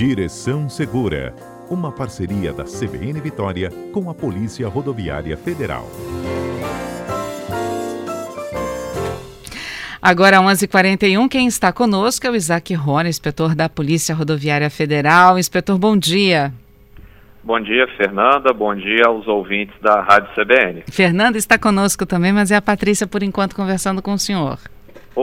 Direção Segura, uma parceria da CBN Vitória com a Polícia Rodoviária Federal. Agora, 11:41 h 41 quem está conosco é o Isaac Rona, inspetor da Polícia Rodoviária Federal. Inspetor, bom dia. Bom dia, Fernanda. Bom dia aos ouvintes da Rádio CBN. Fernanda está conosco também, mas é a Patrícia, por enquanto, conversando com o senhor.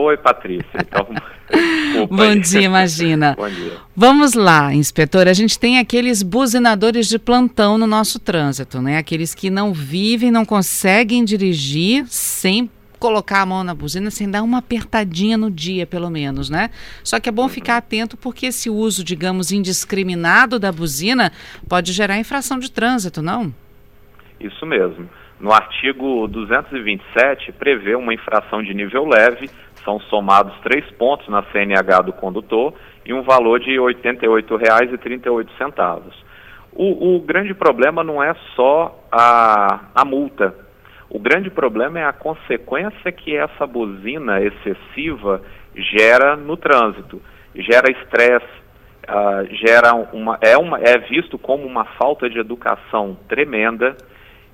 Oi, Patrícia. Então, Bom dia, imagina. Bom dia. Vamos lá, inspetor. A gente tem aqueles buzinadores de plantão no nosso trânsito, né? Aqueles que não vivem, não conseguem dirigir sem colocar a mão na buzina sem dar uma apertadinha no dia, pelo menos, né? Só que é bom ficar atento porque esse uso, digamos, indiscriminado da buzina pode gerar infração de trânsito, não? Isso mesmo. No artigo 227 prevê uma infração de nível leve, são somados três pontos na CNH do condutor e um valor de R$ 88,38. O, o grande problema não é só a, a multa, o grande problema é a consequência que essa buzina excessiva gera no trânsito. Gera estresse, uh, gera uma é, uma, é visto como uma falta de educação tremenda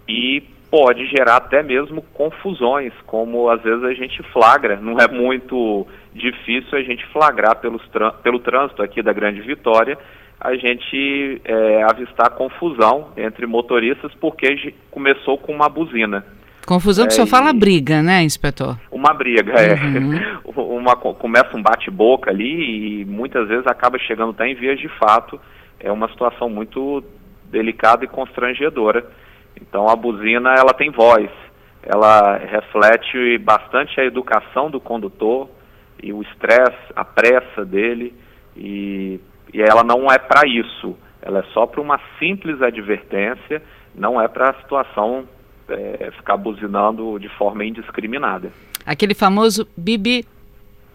e pode gerar até mesmo confusões, como às vezes a gente flagra. Não é muito difícil a gente flagrar pelos, pelo trânsito aqui da Grande Vitória, a gente é, avistar confusão entre motoristas porque começou com uma buzina. Confusão que é, o senhor fala briga, né, inspetor? Uma briga, uhum. é. Uma, começa um bate-boca ali e muitas vezes acaba chegando até em vias de fato. É uma situação muito delicada e constrangedora. Então a buzina, ela tem voz. Ela reflete bastante a educação do condutor e o estresse, a pressa dele. E, e ela não é para isso. Ela é só para uma simples advertência, não é para a situação é, ficar buzinando de forma indiscriminada. Aquele famoso bibi,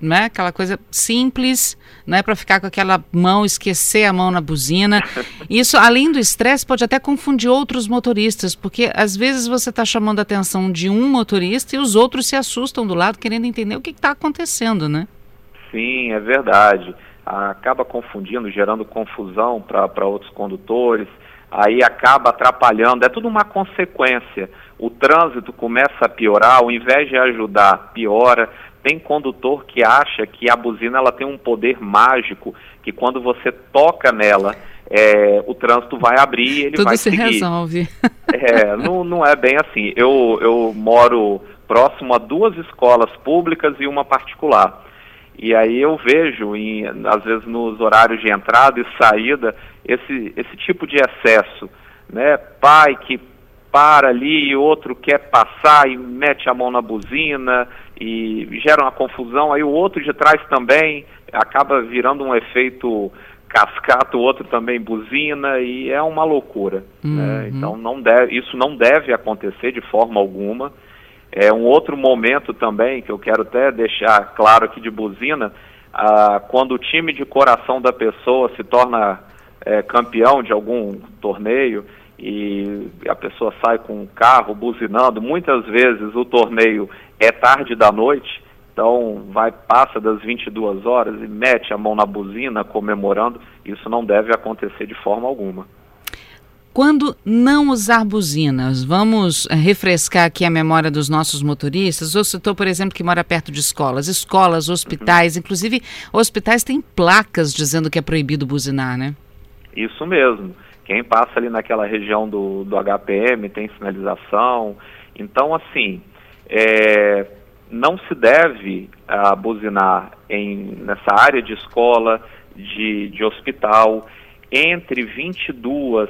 né? Aquela coisa simples, não é para ficar com aquela mão, esquecer a mão na buzina. Isso, além do estresse, pode até confundir outros motoristas, porque às vezes você está chamando a atenção de um motorista e os outros se assustam do lado, querendo entender o que está acontecendo, né? Sim, é verdade. Acaba confundindo, gerando confusão para outros condutores aí acaba atrapalhando, é tudo uma consequência. O trânsito começa a piorar, ao invés de ajudar, piora. Tem condutor que acha que a buzina ela tem um poder mágico, que quando você toca nela, é, o trânsito vai abrir e ele Tudo vai se seguir. resolve. É, não, não é bem assim. Eu, eu moro próximo a duas escolas públicas e uma particular. E aí eu vejo, em, às vezes nos horários de entrada e saída, esse, esse tipo de excesso. Né? Pai que para ali e outro quer passar e mete a mão na buzina e gera uma confusão, aí o outro de trás também acaba virando um efeito cascata, o outro também buzina e é uma loucura. Né? Uhum. Né? Então não deve, isso não deve acontecer de forma alguma. É um outro momento também que eu quero até deixar claro aqui de buzina, ah, quando o time de coração da pessoa se torna é, campeão de algum torneio e a pessoa sai com um carro buzinando, muitas vezes o torneio é tarde da noite, então vai passa das 22 horas e mete a mão na buzina comemorando, isso não deve acontecer de forma alguma. Quando não usar buzinas, vamos eh, refrescar aqui a memória dos nossos motoristas. O citou, por exemplo, que mora perto de escolas, escolas, hospitais, uhum. inclusive hospitais têm placas dizendo que é proibido buzinar, né? Isso mesmo. Quem passa ali naquela região do, do HPM tem sinalização. Então, assim, é, não se deve uh, buzinar em, nessa área de escola, de, de hospital, entre 22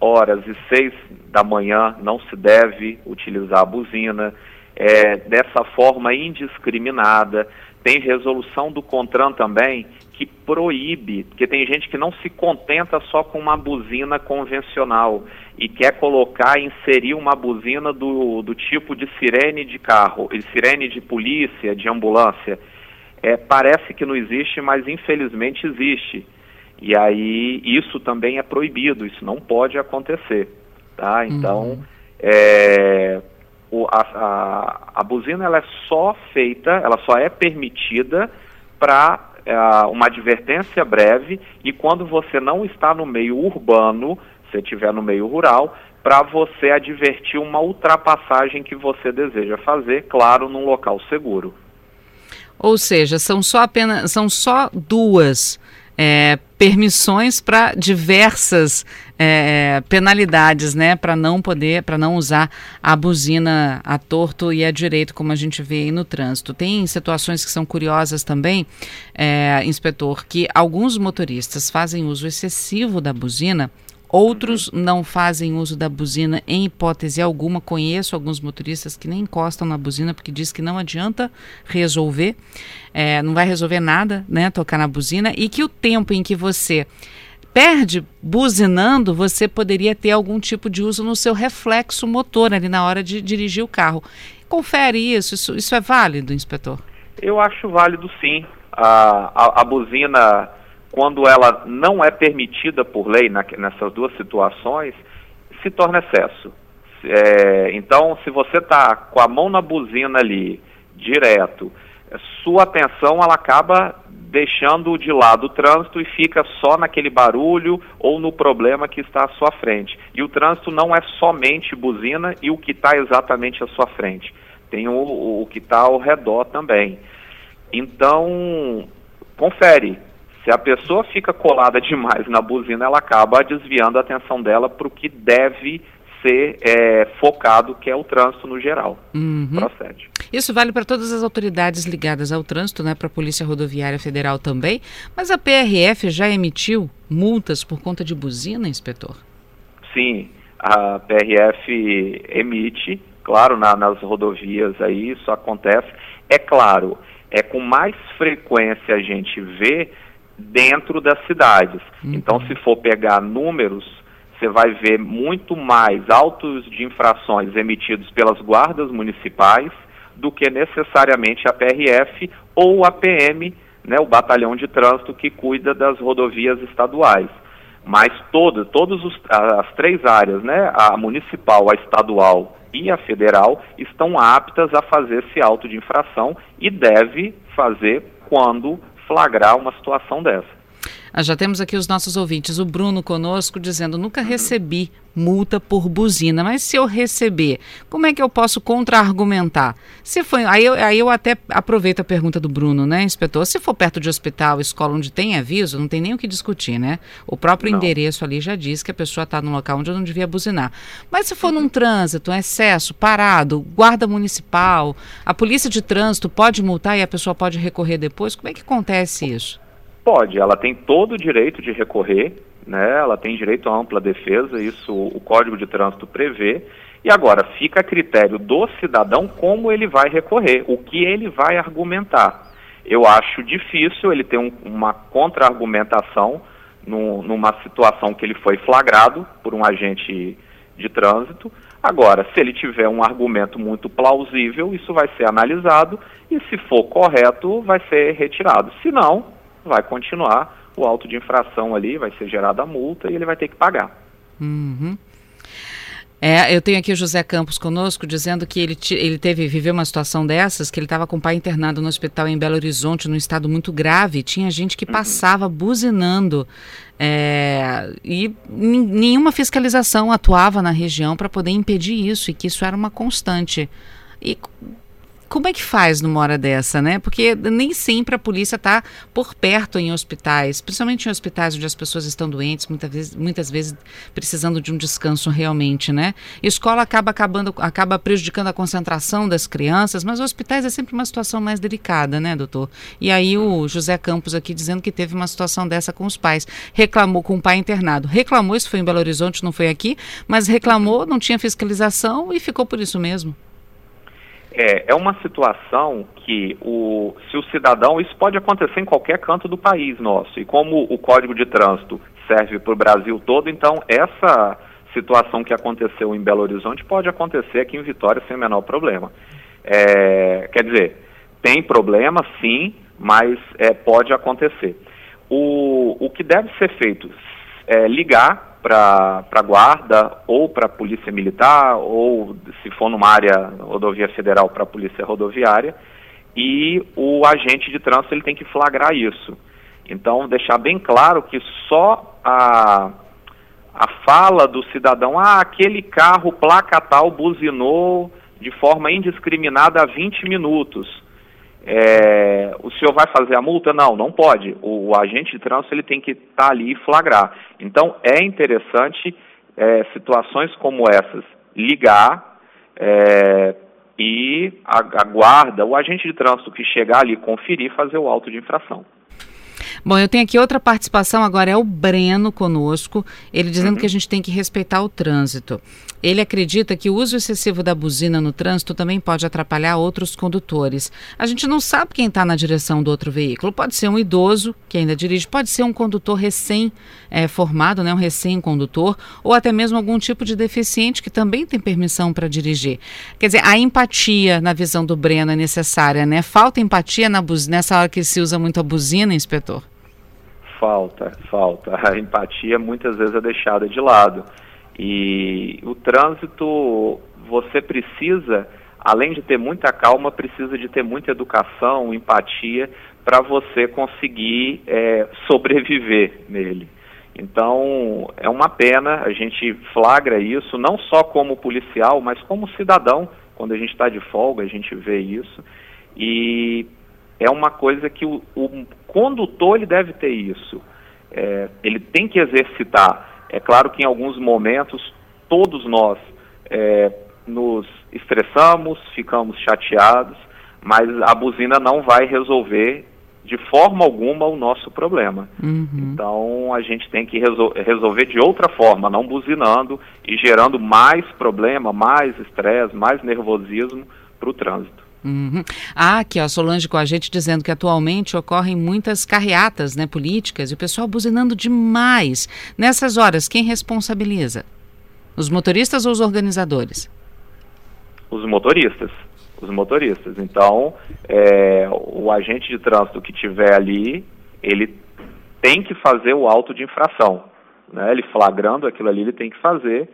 horas e 6 da manhã não se deve utilizar a buzina. É, dessa forma indiscriminada. Tem resolução do CONTRAN também que proíbe, porque tem gente que não se contenta só com uma buzina convencional e quer colocar, inserir uma buzina do, do tipo de sirene de carro, sirene de polícia, de ambulância. É, parece que não existe, mas infelizmente existe. E aí isso também é proibido, isso não pode acontecer, tá? Então, uhum. é, o, a, a, a buzina ela é só feita, ela só é permitida para é, uma advertência breve e quando você não está no meio urbano, se estiver no meio rural, para você advertir uma ultrapassagem que você deseja fazer, claro, num local seguro. Ou seja, são só apenas são só duas é, permissões para diversas é, penalidades, né, para não poder, para não usar a buzina a torto e a direito, como a gente vê aí no trânsito. Tem situações que são curiosas também, é, inspetor, que alguns motoristas fazem uso excessivo da buzina Outros não fazem uso da buzina em hipótese alguma. Conheço alguns motoristas que nem encostam na buzina porque diz que não adianta resolver, é, não vai resolver nada, né, tocar na buzina e que o tempo em que você perde buzinando, você poderia ter algum tipo de uso no seu reflexo motor ali na hora de dirigir o carro. Confere isso, isso, isso é válido, inspetor? Eu acho válido sim. A, a, a buzina quando ela não é permitida por lei na, nessas duas situações, se torna excesso. É, então, se você está com a mão na buzina ali, direto, sua atenção ela acaba deixando de lado o trânsito e fica só naquele barulho ou no problema que está à sua frente. E o trânsito não é somente buzina e o que está exatamente à sua frente. Tem o, o que está ao redor também. Então, confere, se a pessoa fica colada demais na buzina, ela acaba desviando a atenção dela para o que deve ser é, focado, que é o trânsito no geral. Uhum. Procede. Isso vale para todas as autoridades ligadas ao trânsito, né, para a Polícia Rodoviária Federal também. Mas a PRF já emitiu multas por conta de buzina, inspetor? Sim, a PRF emite, claro, na, nas rodovias aí isso acontece. É claro, é com mais frequência a gente vê dentro das cidades. Uhum. Então, se for pegar números, você vai ver muito mais autos de infrações emitidos pelas guardas municipais do que necessariamente a PRF ou a PM, né, o batalhão de trânsito que cuida das rodovias estaduais. Mas todas, todas as três áreas, né, a municipal, a estadual e a federal, estão aptas a fazer esse auto de infração e deve fazer quando flagrar uma situação dessa. Ah, já temos aqui os nossos ouvintes. O Bruno conosco dizendo: nunca uhum. recebi multa por buzina, mas se eu receber, como é que eu posso contra-argumentar? Se foi, aí eu, aí eu até aproveito a pergunta do Bruno, né, inspetor? Se for perto de hospital, escola onde tem aviso, não tem nem o que discutir, né? O próprio não. endereço ali já diz que a pessoa está num local onde eu não devia buzinar. Mas se for uhum. num trânsito, um excesso, parado, guarda municipal, a polícia de trânsito pode multar e a pessoa pode recorrer depois, como é que acontece isso? Pode, ela tem todo o direito de recorrer, né? ela tem direito à ampla defesa, isso o Código de Trânsito prevê. E agora, fica a critério do cidadão como ele vai recorrer, o que ele vai argumentar. Eu acho difícil ele ter um, uma contra-argumentação numa situação que ele foi flagrado por um agente de trânsito. Agora, se ele tiver um argumento muito plausível, isso vai ser analisado e, se for correto, vai ser retirado. Se não, vai continuar o auto de infração ali, vai ser gerada a multa e ele vai ter que pagar. Uhum. É, eu tenho aqui o José Campos conosco dizendo que ele, ele teve viveu uma situação dessas, que ele estava com o pai internado no hospital em Belo Horizonte, num estado muito grave. Tinha gente que uhum. passava buzinando é, e nenhuma fiscalização atuava na região para poder impedir isso e que isso era uma constante. E como é que faz numa hora dessa, né? Porque nem sempre a polícia está por perto em hospitais, principalmente em hospitais onde as pessoas estão doentes, muitas vezes, muitas vezes precisando de um descanso realmente, né? Escola acaba acabando, acaba prejudicando a concentração das crianças, mas hospitais é sempre uma situação mais delicada, né, doutor? E aí o José Campos aqui dizendo que teve uma situação dessa com os pais, reclamou com o pai internado, reclamou, isso foi em Belo Horizonte, não foi aqui, mas reclamou, não tinha fiscalização e ficou por isso mesmo. É, é uma situação que o, se o cidadão, isso pode acontecer em qualquer canto do país nosso, e como o Código de Trânsito serve para o Brasil todo, então essa situação que aconteceu em Belo Horizonte pode acontecer aqui em Vitória sem o menor problema. É, quer dizer, tem problema sim, mas é, pode acontecer. O, o que deve ser feito é ligar para a guarda ou para a polícia militar ou se for numa área rodovia federal para a polícia rodoviária e o agente de trânsito ele tem que flagrar isso. Então, deixar bem claro que só a, a fala do cidadão, ah, aquele carro placa tal buzinou de forma indiscriminada há 20 minutos. É, o senhor vai fazer a multa? Não, não pode. O, o agente de trânsito ele tem que estar tá ali e flagrar. Então é interessante é, situações como essas ligar é, e aguarda o agente de trânsito que chegar ali conferir fazer o auto de infração. Bom, eu tenho aqui outra participação agora, é o Breno conosco, ele dizendo uhum. que a gente tem que respeitar o trânsito. Ele acredita que o uso excessivo da buzina no trânsito também pode atrapalhar outros condutores. A gente não sabe quem está na direção do outro veículo. Pode ser um idoso que ainda dirige, pode ser um condutor recém-formado, é, né, um recém-condutor, ou até mesmo algum tipo de deficiente que também tem permissão para dirigir. Quer dizer, a empatia na visão do Breno é necessária, né? Falta empatia na nessa hora que se usa muito a buzina, inspetor? Falta, falta. A empatia muitas vezes é deixada de lado. E o trânsito, você precisa, além de ter muita calma, precisa de ter muita educação, empatia, para você conseguir é, sobreviver nele. Então, é uma pena, a gente flagra isso, não só como policial, mas como cidadão. Quando a gente está de folga, a gente vê isso. E é uma coisa que o, o condutor ele deve ter isso. É, ele tem que exercitar. É claro que em alguns momentos todos nós é, nos estressamos, ficamos chateados, mas a buzina não vai resolver de forma alguma o nosso problema. Uhum. Então a gente tem que resol resolver de outra forma, não buzinando e gerando mais problema, mais estresse, mais nervosismo para o trânsito. Uhum. Ah, aqui, ó, Solange com a gente dizendo que atualmente ocorrem muitas carreatas né, políticas e o pessoal buzinando demais. Nessas horas, quem responsabiliza? Os motoristas ou os organizadores? Os motoristas. Os motoristas. Então, é, o agente de trânsito que tiver ali, ele tem que fazer o auto de infração. Né? Ele flagrando aquilo ali, ele tem que fazer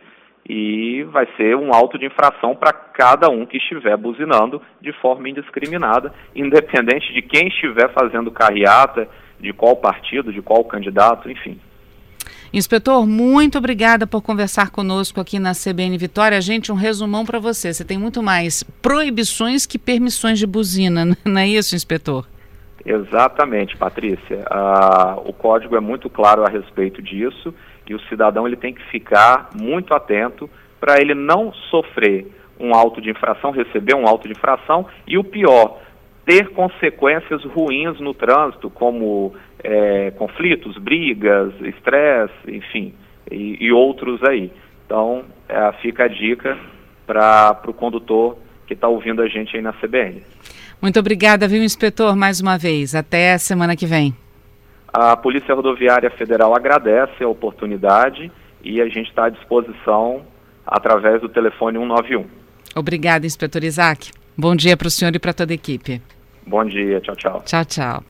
e vai ser um auto de infração para cada um que estiver buzinando de forma indiscriminada, independente de quem estiver fazendo carreata, de qual partido, de qual candidato, enfim. Inspetor, muito obrigada por conversar conosco aqui na CBN Vitória. Gente, um resumão para você. Você tem muito mais proibições que permissões de buzina, não é isso, inspetor? Exatamente, Patrícia. Ah, o código é muito claro a respeito disso e o cidadão ele tem que ficar muito atento para ele não sofrer um auto de infração, receber um auto de infração e o pior, ter consequências ruins no trânsito, como é, conflitos, brigas, estresse, enfim, e, e, outros aí. Então, é, fica a dica para o condutor que está ouvindo a gente aí na CBN. Muito obrigada, viu, inspetor, mais uma vez. Até semana que vem. A Polícia Rodoviária Federal agradece a oportunidade e a gente está à disposição através do telefone 191. Obrigada, inspetor Isaac. Bom dia para o senhor e para toda a equipe. Bom dia, tchau, tchau. Tchau, tchau.